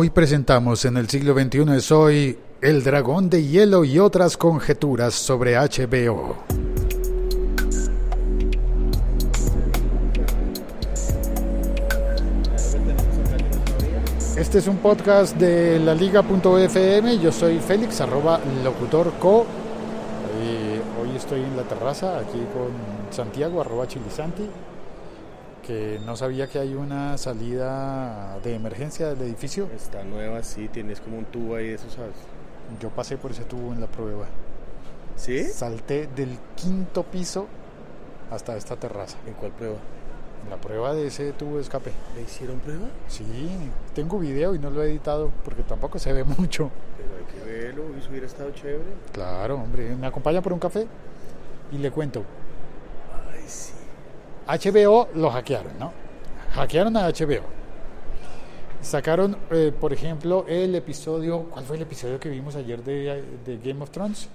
Hoy presentamos en el siglo XXI Soy El Dragón de Hielo y otras conjeturas sobre HBO. Este es un podcast de la liga.fm. Yo soy Félix, arroba locutorco. Eh, hoy estoy en la terraza aquí con Santiago, arroba chilisanti, no sabía que hay una salida de emergencia del edificio. Está nueva, sí, tienes como un tubo ahí, eso sabes. Yo pasé por ese tubo en la prueba. ¿Sí? Salté del quinto piso hasta esta terraza. ¿En cuál prueba? En la prueba de ese tubo de escape. ¿Le hicieron prueba? Sí, tengo video y no lo he editado porque tampoco se ve mucho. Pero hay que verlo, eso hubiera estado chévere. Claro, hombre, me acompaña por un café y le cuento. Ay, sí. HBO lo hackearon, ¿no? Hackearon a HBO. Sacaron, eh, por ejemplo, el episodio. ¿Cuál fue el episodio que vimos ayer de, de Game of Thrones?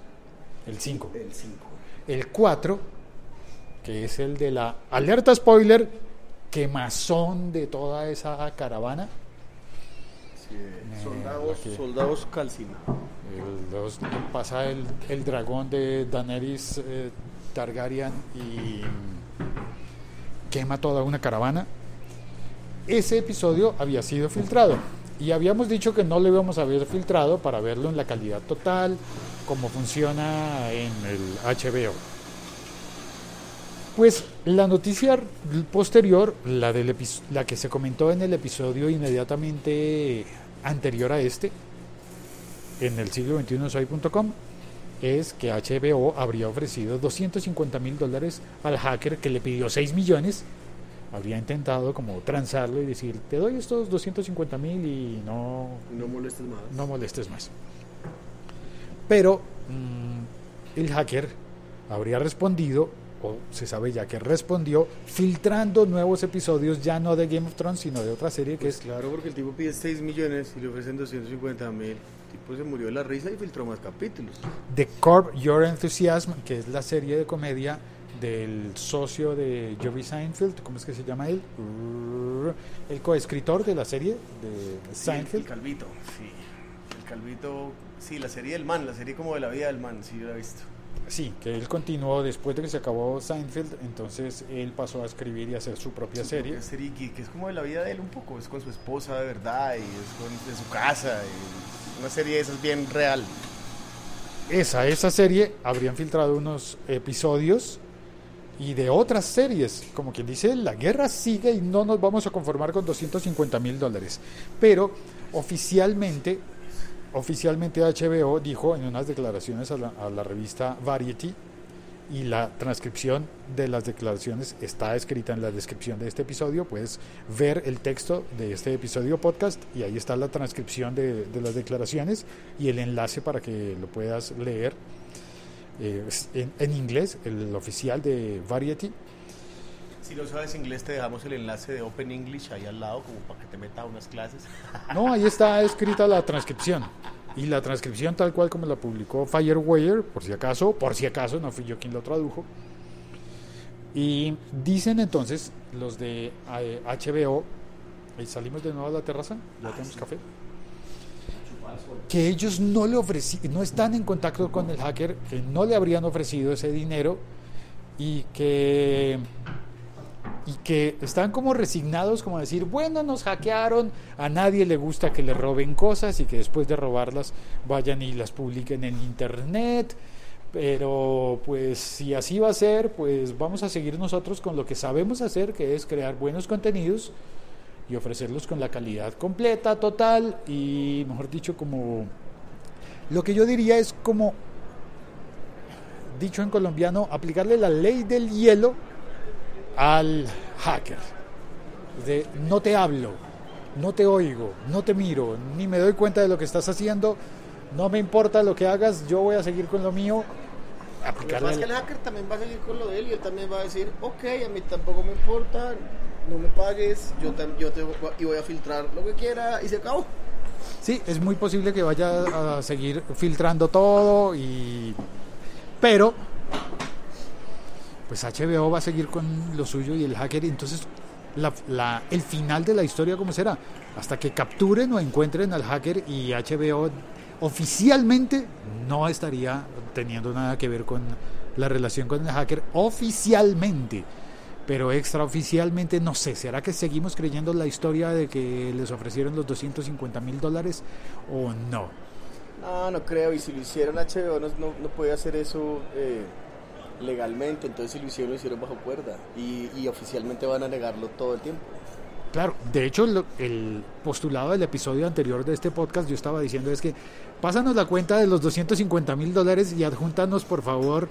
El 5. El 5. El 4, que es el de la alerta spoiler, quemazón de toda esa caravana. Sí, Eh, soldados, soldados calcina. El pasa el, el dragón de Daenerys eh, Targaryen y quema toda una caravana. Ese episodio había sido filtrado y habíamos dicho que no lo íbamos a ver filtrado para verlo en la calidad total, como funciona en el HBO. Pues la noticia posterior, la, del la que se comentó en el episodio inmediatamente anterior a este, en el siglo 21 soy.com es que HBO habría ofrecido 250 mil dólares al hacker que le pidió 6 millones. Habría intentado como transarlo y decir, te doy estos 250 mil y no, No molestes más. no molestes más. Pero mm, el hacker habría respondido, o se sabe ya que respondió, filtrando nuevos episodios ya no de Game of Thrones, sino de otra serie que Pues es claro, porque el tipo pide 6 millones y le ofrecen 250 mil. Tipo se murió de la risa y filtró más capítulos. The Curb Your Enthusiasm, que es la serie de comedia del socio de Jerry Seinfeld, ¿cómo es que se llama él? El coescritor de la serie de Sí, el Seinfeld. calvito, sí. El calvito, sí, la serie del man, la serie como de la vida del man, sí, yo la he visto. Sí, que él continuó después de que se acabó Seinfeld, entonces él pasó a escribir y a hacer su propia serie. Una serie que, que es como de la vida de él un poco, es con su esposa de verdad y es con de su casa. y una serie de esas bien real. Esa, esa serie habrían filtrado unos episodios y de otras series, como quien dice, la guerra sigue y no nos vamos a conformar con 250 mil dólares. Pero oficialmente, oficialmente HBO dijo en unas declaraciones a la, a la revista Variety, y la transcripción de las declaraciones está escrita en la descripción de este episodio. Puedes ver el texto de este episodio podcast y ahí está la transcripción de, las declaraciones y el enlace para que lo puedas leer eh, en inglés, el oficial de Variety. Si no sabes inglés, te dejamos el enlace de Open English ahí al lado, como para que te meta unas clases. No, ahí está escrita la transcripción. Y la transcripción tal cual como la publicó Firewire, por si acaso, por si acaso, no fui yo quien lo tradujo. Y dicen entonces los de eh, HBO, y salimos de nuevo a la terraza, ya tenemos café, que ellos no le ofreci no están en contacto con el hacker, que no le habrían ofrecido ese dinero y que y que están como resignados como decir, bueno, nos hackearon, a nadie le gusta que le roben cosas y que después de robarlas vayan y las publiquen en internet, pero pues si así va a ser, pues vamos a seguir nosotros con lo que sabemos hacer, que es crear buenos contenidos y ofrecerlos con la calidad completa, total y mejor dicho como lo que yo diría es como dicho en colombiano, aplicarle la ley del hielo al hacker. De no te hablo, no te oigo, no te miro, ni me doy cuenta de lo que estás haciendo, no me importa lo que hagas, yo voy a seguir con lo mío. Aplicarle es que el hacker también va a seguir con lo de él y él también va a decir, ok, a mí tampoco me importa, no me pagues, yo, tam- yo te voy- y voy a filtrar lo que quiera y se acabó. Sí, es muy posible que vaya a seguir filtrando todo y pero pues HBO va a seguir con lo suyo y el hacker entonces la- el final de la historia cómo será. Hasta que capturen o encuentren al hacker y HBO oficialmente no estaría teniendo nada que ver con la relación con el hacker oficialmente. Pero extraoficialmente no sé, ¿será que seguimos creyendo la historia de que les ofrecieron los 250 mil dólares o no? No, no creo. Y si lo hicieron HBO, no, no, no puede hacer eso eh, legalmente. Entonces, si lo hicieron, lo hicieron bajo cuerda. Y, y oficialmente van a negarlo todo el tiempo. Claro, de hecho lo- el postulado del episodio anterior de este podcast yo estaba diciendo es que pásanos la cuenta de los 250 mil dólares y adjúntanos por favor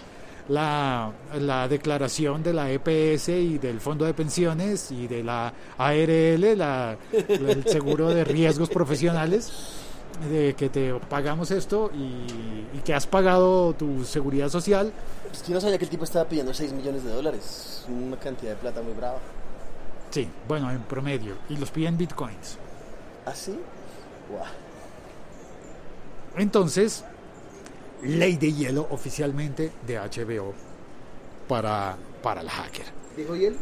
la, la declaración de la EPS y del Fondo de Pensiones y de la ARL, la, el seguro de riesgos profesionales, de que te pagamos esto y, y que has pagado tu seguridad social. Pues yo no sabía que el tipo estaba pidiendo 6 millones de dólares. Una cantidad de plata muy brava. Sí, bueno, en promedio. Y los piden bitcoins. ¿Ah, sí? Guau. Entonces, Ley de Hielo oficialmente de HBO para, para el hacker. ¿Dijo él?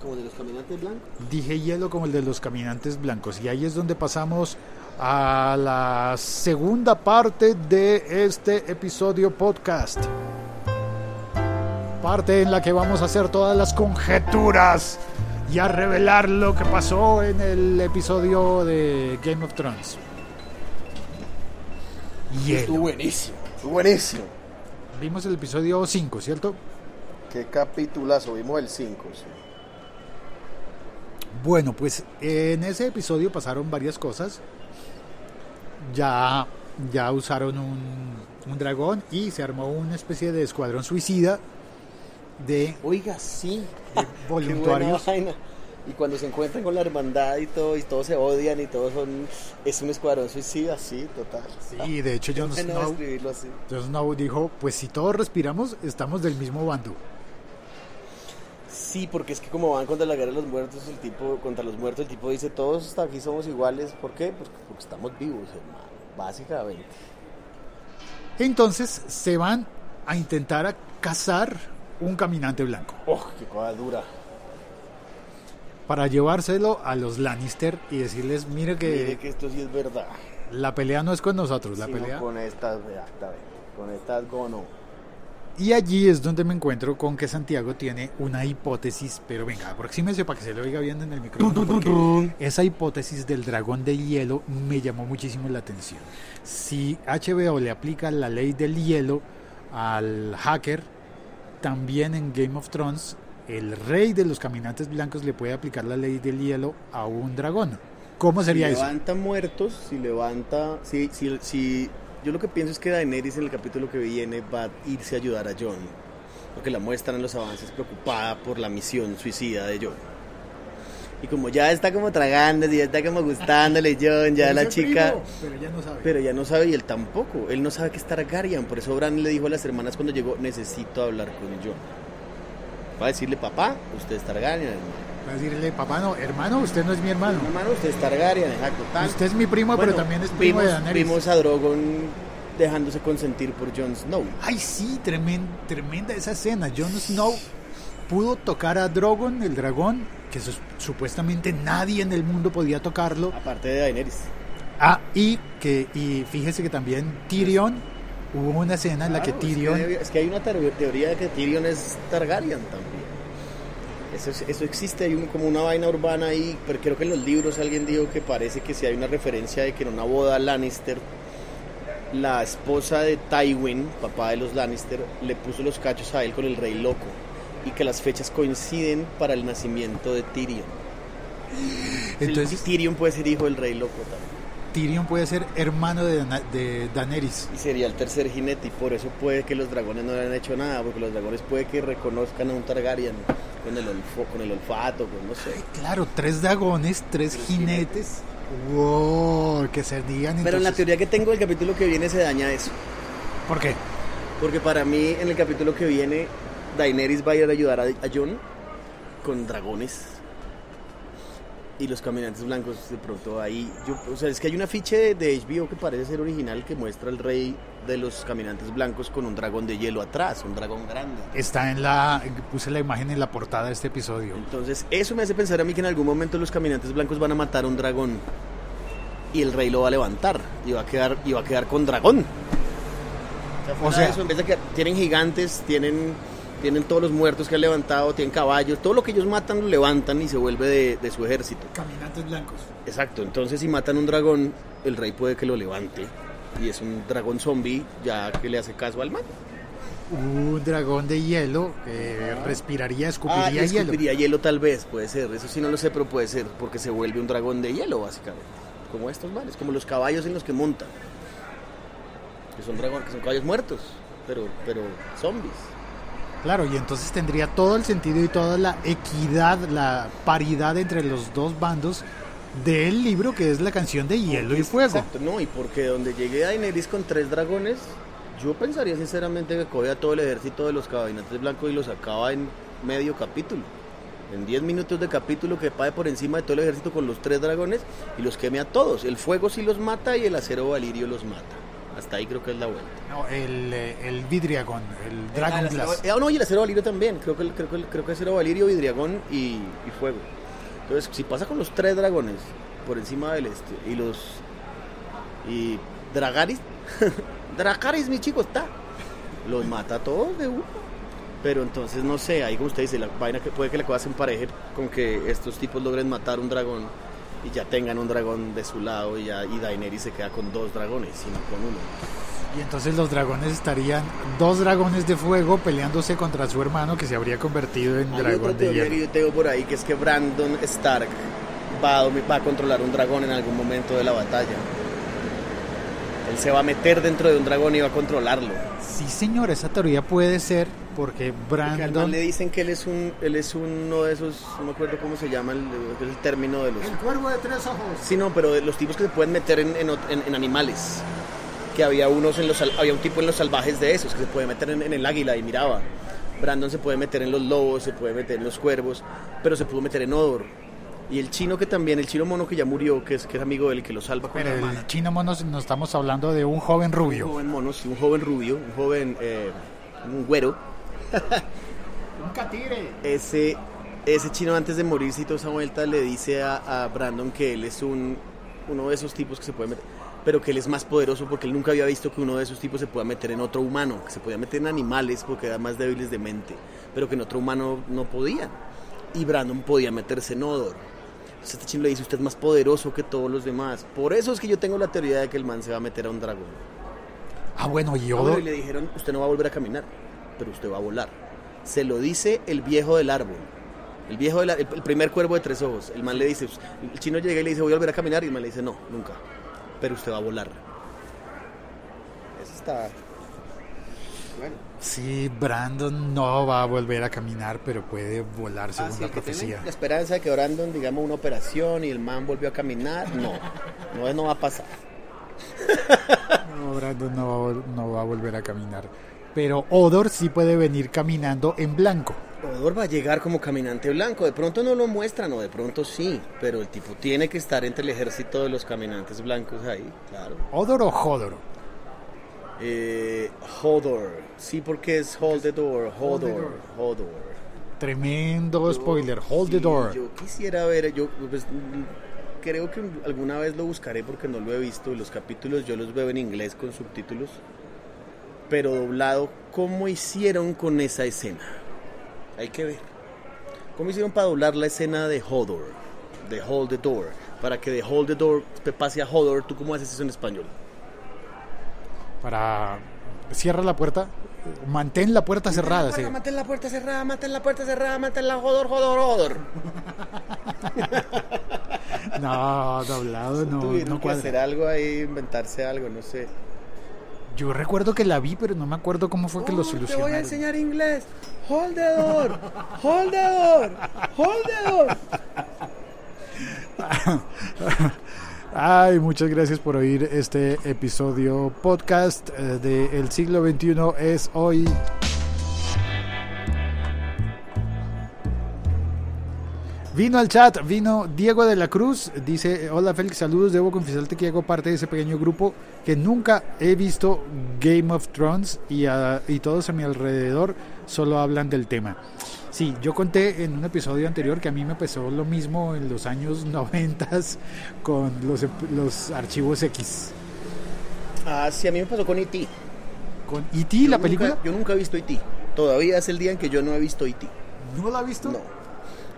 Como de los caminantes blancos. Dije hielo como el de los caminantes blancos. Y ahí es donde pasamos a la segunda parte de este episodio podcast. Parte en la que vamos a hacer todas las conjeturas y a revelar lo que pasó en el episodio de Game of Thrones. Estuvo buenísimo. Estuvo buenísimo. Vimos el episodio 5, ¿cierto? Qué capitulazo. Vimos el 5. Sí. Bueno, pues en ese episodio pasaron varias cosas. Ya, ya usaron un, un dragón y se armó una especie de escuadrón suicida de Oiga, sí. de voluntarios. Y cuando se encuentran con la hermandad y todo, y todos se odian y todos son. Es un escuadrón suicida, sí, total. Y de hecho Jon Snow, Snow dijo, pues si todos respiramos, estamos del mismo bando. Sí, porque es que como van contra la guerra de los muertos, el tipo, contra los muertos, el tipo dice, todos hasta aquí somos iguales. ¿Por qué? Pues porque estamos vivos, hermano. Básicamente. Entonces se van a intentar a cazar un caminante blanco ¡Oh, qué cosa dura! para llevárselo a los Lannister y decirles, mire que Mire que esto sí es verdad. la pelea no es con nosotros, la Sino pelea... con estas, exactamente. Con estas gono. Y allí es donde me encuentro con que Santiago tiene una hipótesis, pero venga, aproxímese para que se lo oiga bien en el micrófono, porque esa hipótesis del dragón de hielo me llamó muchísimo la atención. Si HBO le aplica la ley del hielo al hacker, también en Game of Thrones, el rey de los caminantes blancos le puede aplicar la ley del hielo a un dragón. ¿Cómo sería si eso? levanta muertos, si levanta... Si, si, si, yo lo que pienso es que Daenerys en el capítulo que viene va a irse a ayudar a Jon. Porque la muestran en los avances preocupada por la misión suicida de Jon. Y como ya está como tragando, ya está como gustándole Jon, ya la chica... pero ya no sabe. Pero ella no sabe y él tampoco. Él no sabe que es Targaryen. Por eso Bran le dijo a las hermanas cuando llegó, necesito hablar con Jon. Va a decirle, papá, usted es Targaryen, hermano. Va a decirle, papá, no, hermano, usted no es mi hermano. Hermano, usted es Targaryen, exacto. Usted es mi primo, Bueno, pero también es primo vimos, de Daenerys. vimos a Drogon dejándose consentir por Jon Snow. Ay, sí, tremenda, tremenda esa escena. Jon Snow pudo tocar a Drogon, el dragón, que supuestamente nadie en el mundo podía tocarlo. Aparte de Daenerys. Ah, y que y fíjese que también Tyrion hubo una escena en la que Claro, es Tyrion Es que, hay una teoría, de que Tyrion es Targaryen también. Eso, es- eso existe, hay un- como una vaina urbana ahí, pero creo que en los libros alguien dijo que parece que si hay una referencia de que en una boda Lannister, la esposa de Tywin, papá de los Lannister, le puso los cachos a él con el rey loco y que las fechas coinciden para el nacimiento de Tyrion. entonces Tyrion puede ser hijo del rey loco también. Tyrion puede ser hermano de, Dana- de Daenerys. Y sería el tercer jinete y por eso puede que los dragones no le han hecho nada, porque los dragones puede que reconozcan a un Targaryen con el, olfo- con el olfato, con no sé. Claro, tres dragones, tres jinetes. Wow, que se digan Pero en la teoría que tengo del capítulo que viene se daña eso. ¿Por qué? Porque para mí en el capítulo que viene Daenerys va a ir a ayudar a, a Jon con dragones. Y los caminantes blancos de pronto ahí yo, o sea es que hay un afiche de, de HBO que parece ser original que muestra al rey de los caminantes blancos con un dragón de hielo atrás un dragón grande Está en la. Puse la imagen en la portada de este episodio. entonces eso me hace pensar a mí que en algún momento los caminantes blancos van a matar a un dragón y el rey lo va a levantar y va a quedar y va a quedar con dragón O o sea- sea eso, en vez de que tienen gigantes tienen tienen todos los muertos que han levantado tienen caballos todo lo que ellos matan lo levantan y se vuelve de- de su ejército Caminantes blancos. Exacto, entonces si matan un dragón, el rey puede que lo levante. Y es un dragón zombie ya que le hace caso al man. Un dragón de hielo que respiraría, Ah, escupiría y hielo. escupiría hielo tal vez, puede ser. Eso sí no lo sé, pero puede ser, porque se vuelve un dragón de hielo, básicamente. Como estos manes, como los caballos en los que montan. Que son dragones, que son caballos muertos, pero, pero zombies. Claro, y entonces tendría todo el sentido y toda la equidad, la paridad entre los dos bandos del libro que es la canción de Hielo y Fuego. Exacto, no, y porque donde llegue Daenerys con tres dragones, yo pensaría sinceramente que coge a todo el ejército de los caballetes blancos y los acaba en medio capítulo. En 10 minutos de capítulo que pague por encima de todo el ejército con los tres dragones y los queme a todos. El fuego sí los mata y el acero valirio los mata. Hasta ahí creo que es la vuelta. No, el, eh, el vidriagón, el Dragon el Glass. ah, no, y el acero valirio también. Creo que, el- creo que, el- creo que acero valirio, vidriagón y, y fuego. Entonces, si pasa con los tres dragones por encima del este y los. y Dragaris. Dragaris, mi chico, está. Los mata a todos de uno. Pero entonces, no sé, ahí como usted dice, la vaina que puede que la cosa se empareje con que estos tipos logren matar un dragón y ya tengan un dragón de su lado y, ya, y Daenerys se queda con dos dragones, sino con uno. Y entonces los dragones estarían, dos dragones de fuego peleándose contra su hermano que se habría convertido en Hay otra dragón de teoría hielo. que yo tengo por ahí que es que Brandon Stark va a, va a controlar un dragón en algún momento de la batalla. Él se va a meter dentro de un dragón y va a controlarlo. Sí, señor, esa teoría puede ser porque Porque Brandon... le dicen que él es un él es uno de esos, no me acuerdo cómo se llama el, el término de los cuervo de tres ojos. Sí, no, pero de los tipos que se pueden meter en, en en- en animales. Que había unos en los había un tipo en los salvajes de esos que se puede meter en, en el águila y miraba. Brandon se puede meter en los lobos, se puede meter en los cuervos, pero se pudo meter en Odor. Y el chino que también, el chino mono que ya murió, que es, que es amigo del que lo salva con Pero la el hermana. chino mono no estamos hablando de un joven Un rubio. joven mono, sí, un joven rubio, un joven, eh, un güero. Un catire. Ese, ese chino antes de morirse y toda esa vuelta le dice a, a Brandon que él es un, uno de esos tipos que se puede meter, pero que él es más poderoso porque él nunca había visto que uno de esos tipos se pueda meter en otro humano, que se podía meter en animales porque eran más débiles de mente, pero que en otro humano no podían. Y Brandon podía meterse en Odor. Entonces este chino le dice, usted es más poderoso que todos los demás. Por eso es que yo tengo la teoría de que el man se va a meter a un dragón. Ah, bueno, y Ah, bueno, Odor... y le dijeron, usted no va a volver a caminar, pero usted va a volar. Se lo dice el viejo del árbol. El viejo del el, primer cuervo de tres ojos. El man le dice, el chino llega y le dice, voy a volver a caminar. Y el man le dice, no, nunca. Pero usted va a volar. Eso está... Bueno. Sí, Brandon no va a volver a caminar, pero puede volar según Ah, sí, la profecía. La esperanza de que Brandon, digamos, una operación y el man volvió a caminar, no. No, no va a pasar. No, Brandon no, no va a volver a caminar. Pero Odor sí puede venir caminando en blanco. Odor va a llegar como caminante blanco. De pronto no lo muestran o de pronto sí. Pero el tipo tiene que estar entre el ejército de los caminantes blancos ahí, claro. ¿Odor o Jodor? Eh, Hodor. Sí, porque es Hold the Door. Hodor. Hodor. Tremendo spoiler. Hold the Sí, door. Yo quisiera ver, yo pues, creo que alguna vez lo buscaré porque no lo he visto. Los capítulos yo los veo en inglés con subtítulos. Pero doblado, ¿cómo hicieron con esa escena? Hay que ver. ¿Cómo hicieron para doblar la escena de Hodor? De Hold the Door. Para que de Hold the Door te pase a Hodor, ¿tú cómo haces eso en español? Para. Cierra la puerta. Mantén la puerta cerrada. sí. Mantén la puerta cerrada, mantén la puerta cerrada, mantén la Hodor, Hodor, Hodor. No, doblado no, Tuvieron no que hacer algo ahí, inventarse algo, no sé. Yo recuerdo que la vi, pero no me acuerdo cómo fue que lo Oh, Te voy a solucionaron. enseñar inglés. Hold the door. Hold the door. Hold the door. Ay, muchas gracias por oír este episodio podcast eh, de El siglo XXI es hoy. Vino al chat, vino Diego de la Cruz, dice, hola Félix, saludos, debo confesarte que hago parte de ese pequeño grupo que nunca he visto Game of Thrones y, a- y todos a mi alrededor solo hablan del tema. Sí, yo conté en un episodio anterior que a mí me pasó lo mismo en los años 90 con los, los archivos X. Ah, sí, a mí me pasó con E.T. Con E.T., la nunca- película. yo nunca he visto E.T. Todavía es el día en que yo no he visto E.T. ¿No la ha visto? No.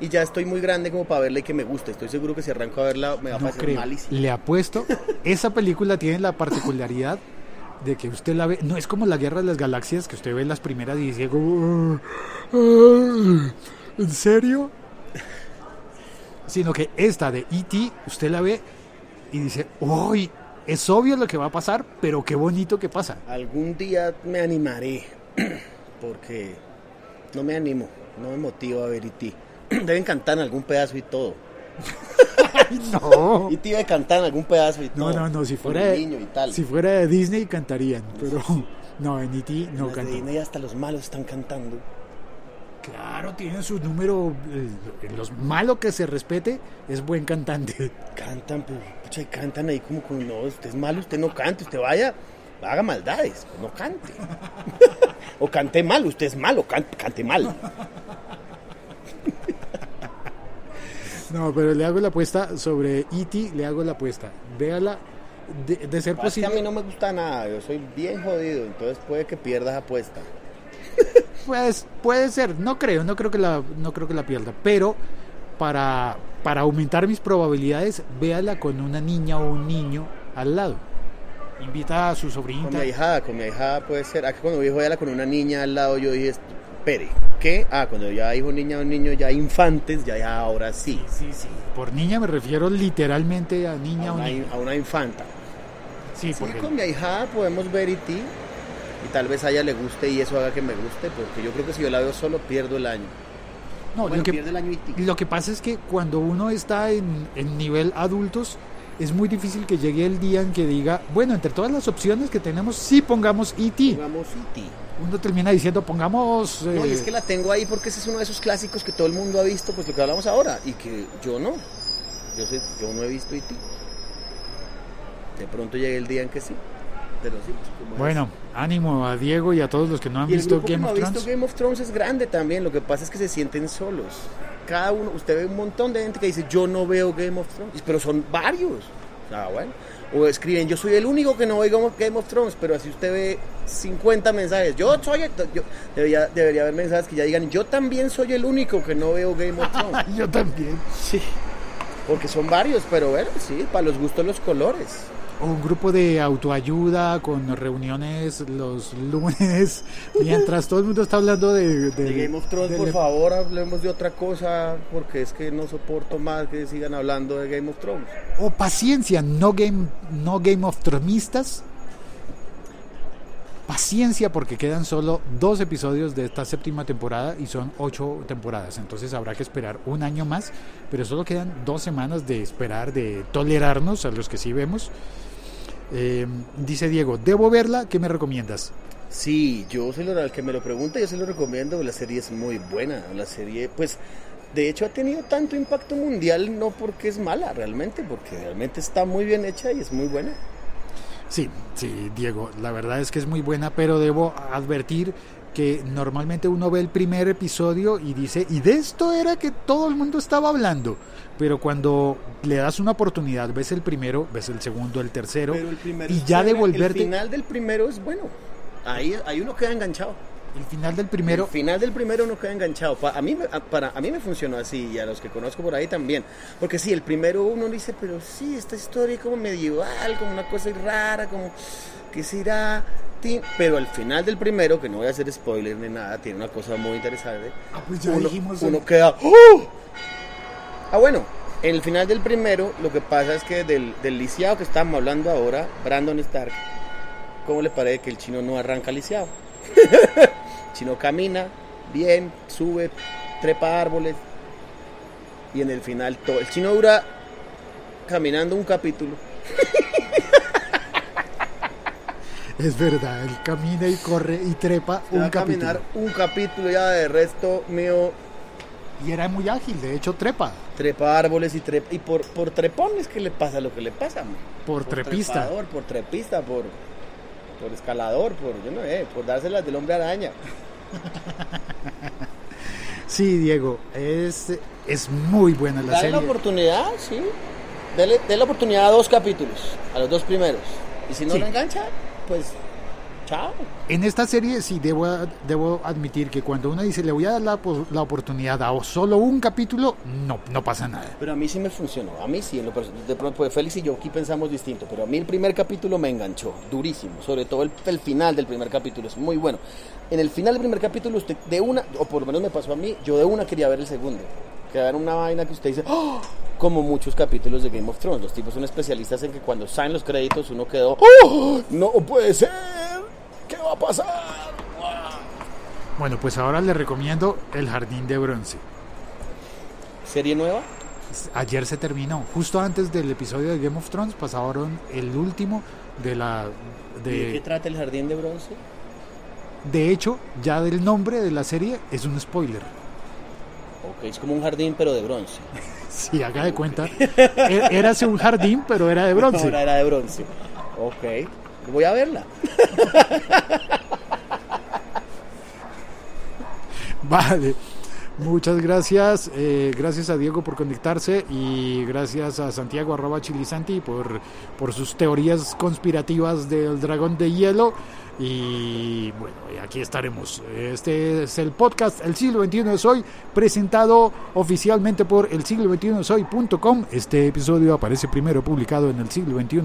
Y ya estoy muy grande como para verla y que me guste. Estoy seguro que si arranco a verla me va a No parecer creo. malísimo. Le apuesto. Esa película tiene la particularidad de que usted la ve. No es como la Guerra de las Galaxias, que usted ve las primeras y dice, como, "Ah, ah, ¿en serio? Sino que esta de E.T., usted la ve y dice, ¡Uy! Es obvio lo que va a pasar, pero qué bonito que pasa. Algún día me animaré. Porque no me animo. No me motivo a ver E.T. Deben cantar en algún pedazo y todo. No. E.T. debe cantar en algún pedazo y No, todo. no, no. Si Con fuera, el niño y tal. si fuera de Disney cantarían, pero no, en E.T. no de cantan. Disney hasta los malos están cantando. Claro, tienen su número. eh, Los malo que se respete es buen cantante. Cantan, pero pucha, y cantan ahí como, como no, usted es malo, usted no cante, usted vaya, haga maldades, no cante. o cante mal, usted es malo, can- cante mal. No, pero le hago la apuesta sobre E.T. Le hago la apuesta. Véala. De, de ser Es que a mí posible, no me gusta nada, yo soy bien jodido, entonces puede que pierdas apuesta. pues puede ser. No creo, no creo que la, no creo que la pierda. Pero para, para aumentar mis probabilidades, véala con una niña o un niño al lado. Invita a su Con sobrinita. mi ahijada, con mi ahijada puede ser. Aquí cuando dijo ella con una niña al lado, yo dije, espere, ¿qué? Ah, cuando ya dijo niña o niño, ya infantes, ya, ya ahora sí. Sí, sí. Por niña me refiero literalmente a niña A o una, niño. a una infanta. Sí, Sí, porque con mi ahijada podemos ver E.T. y tal vez a ella le guste y eso haga que me guste, porque yo creo que si yo la veo solo pierdo el año. no, bueno, lo que, el año E.T. Lo que pasa es que cuando uno está en, en nivel adultos, es muy difícil que llegue el día en que diga, bueno, entre todas las opciones que tenemos, sí pongamos E.T. Pongamos E.T. Uno termina diciendo, pongamos... No, y eh, es que la tengo ahí porque ese es uno de esos clásicos que todo el mundo ha visto, pues lo que hablamos ahora, y que yo no. Yo, sé, yo no he visto E.T. De pronto llegue el día en que sí, pero sí. como es. Bueno, ánimo a Diego y a todos los que no han Y el visto grupo que Game no of ha visto Thrones. Game of Thrones es grande también, lo que pasa es que se sienten solos. Cada uno, usted ve un montón de gente que dice, yo no veo Game of Thrones, pero son varios. Ah, bueno. O escriben, yo soy el único que no ve Game of- Thrones, pero así usted ve 50 mensajes. Yo soy, el- yo, debería, debería haber mensajes que ya digan, yo también soy el único que no veo Game of Thrones. Yo también. sí. Porque son varios, pero bueno, sí, para los gustos los colores. Un grupo de autoayuda con reuniones los lunes, mientras todo el mundo está hablando de... De Game of Thrones, por favor, hablemos de otra cosa, porque es que no soporto más que sigan hablando de Game of Thrones. O paciencia, no Game, no game of Thronesistas. Paciencia porque quedan solo dos episodios de esta séptima temporada y son ocho temporadas. Entonces habrá que esperar un año más, pero solo quedan dos semanas de esperar, de tolerarnos a los que sí vemos. Eh, dice Diego, ¿debo verla? ¿Qué me recomiendas? Sí, yo se lo, al que me lo pregunta, yo se lo recomiendo, la serie es muy buena, la serie, pues, de hecho ha tenido tanto impacto mundial, no porque es mala realmente, porque realmente está muy bien hecha y es muy buena. Sí, sí, Diego, la verdad es que es muy buena, pero debo advertir que normalmente uno ve el primer episodio y dice, y de esto era que todo el mundo estaba hablando, pero cuando le das una oportunidad, ves el primero, ves el segundo, el tercero, el primero y ya devolverte El final del primero es bueno, ahí, ahí uno queda enganchado. el final del primero, El final del primero uno queda enganchado. A mí, para, a mí me funcionó así y a los que conozco por ahí también. Porque sí, el primero uno dice, pero sí, esta historia es como medieval, como una cosa rara, como que será. Ti- Pero al final del primero, que no voy a hacer spoiler ni nada, tiene una cosa muy interesante. Ah, pues ya uno, dijimos uno queda. ¡Oh! Ah, bueno, en el final del primero, lo que pasa es que del, del lisiado que estábamos hablando ahora, Brandon Stark, ¿cómo le parece que el chino no arranca lisiado? el chino camina bien, sube, trepa árboles y en el final todo. El chino dura caminando un capítulo. es verdad, él camina y corre y trepa Va un a caminar capítulo. un capítulo ya de resto mío. Y era muy ágil, de hecho trepa. Trepa árboles y trepa. Y por, por trepón es que le pasa lo que le pasa, man. Por, trepista. trepador, por trepista, por, por escalador, por, yo no sé, por dárselas del hombre araña. Sí, Diego, es, es muy buena la Dale serie. la oportunidad, sí. Dele la oportunidad a dos capítulos, a los dos primeros. Y si no Sí. lo engancha, pues chao. En esta serie sí debo, debo admitir que cuando uno dice le voy a dar la, la oportunidad a solo un capítulo, no, no pasa nada. Pero a mí sí me funcionó, a mí sí, en lo de pronto pues Félix y yo aquí pensamos distinto, pero a mí el primer capítulo me enganchó, durísimo, sobre todo el, el final del primer capítulo, es muy bueno. En el final del primer capítulo usted de una, o por lo menos me pasó a mí, yo de una quería ver el segundo, que era una vaina que usted dice, ¡Oh! como muchos capítulos de Game of Thrones, los tipos son especialistas en que cuando salen los créditos uno quedó, ¡Oh! no puede ser, ¿qué va a pasar? Bueno, pues ahora le recomiendo El Jardín de Bronce. ¿Serie nueva? Ayer se terminó, justo antes del episodio de Game of Thrones pasaron el último de la... ¿Y ¿De qué trata el jardín de bronce? de hecho, ya del nombre de la serie es un spoiler. Ok, es como un jardín pero de bronce. Si haga de cuenta, e- érase un jardín, pero era de bronce. Ahora era de bronce. Ok. Voy a verla. Vale. Muchas gracias. eh, gracias a Diego por conectarse y gracias a Santiago arroba chilisanti por, por sus teorías conspirativas del dragón de hielo. Y bueno, aquí estaremos. Este es el podcast El siglo XXI es hoy, presentado oficialmente por el siglo XXI hoy.com. Este episodio aparece primero publicado en el siglo XXI.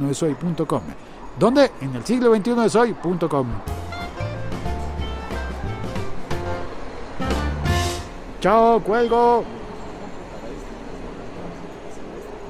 ¿Dónde? En el siglo XXI hoy.com. Chao, cuelgo.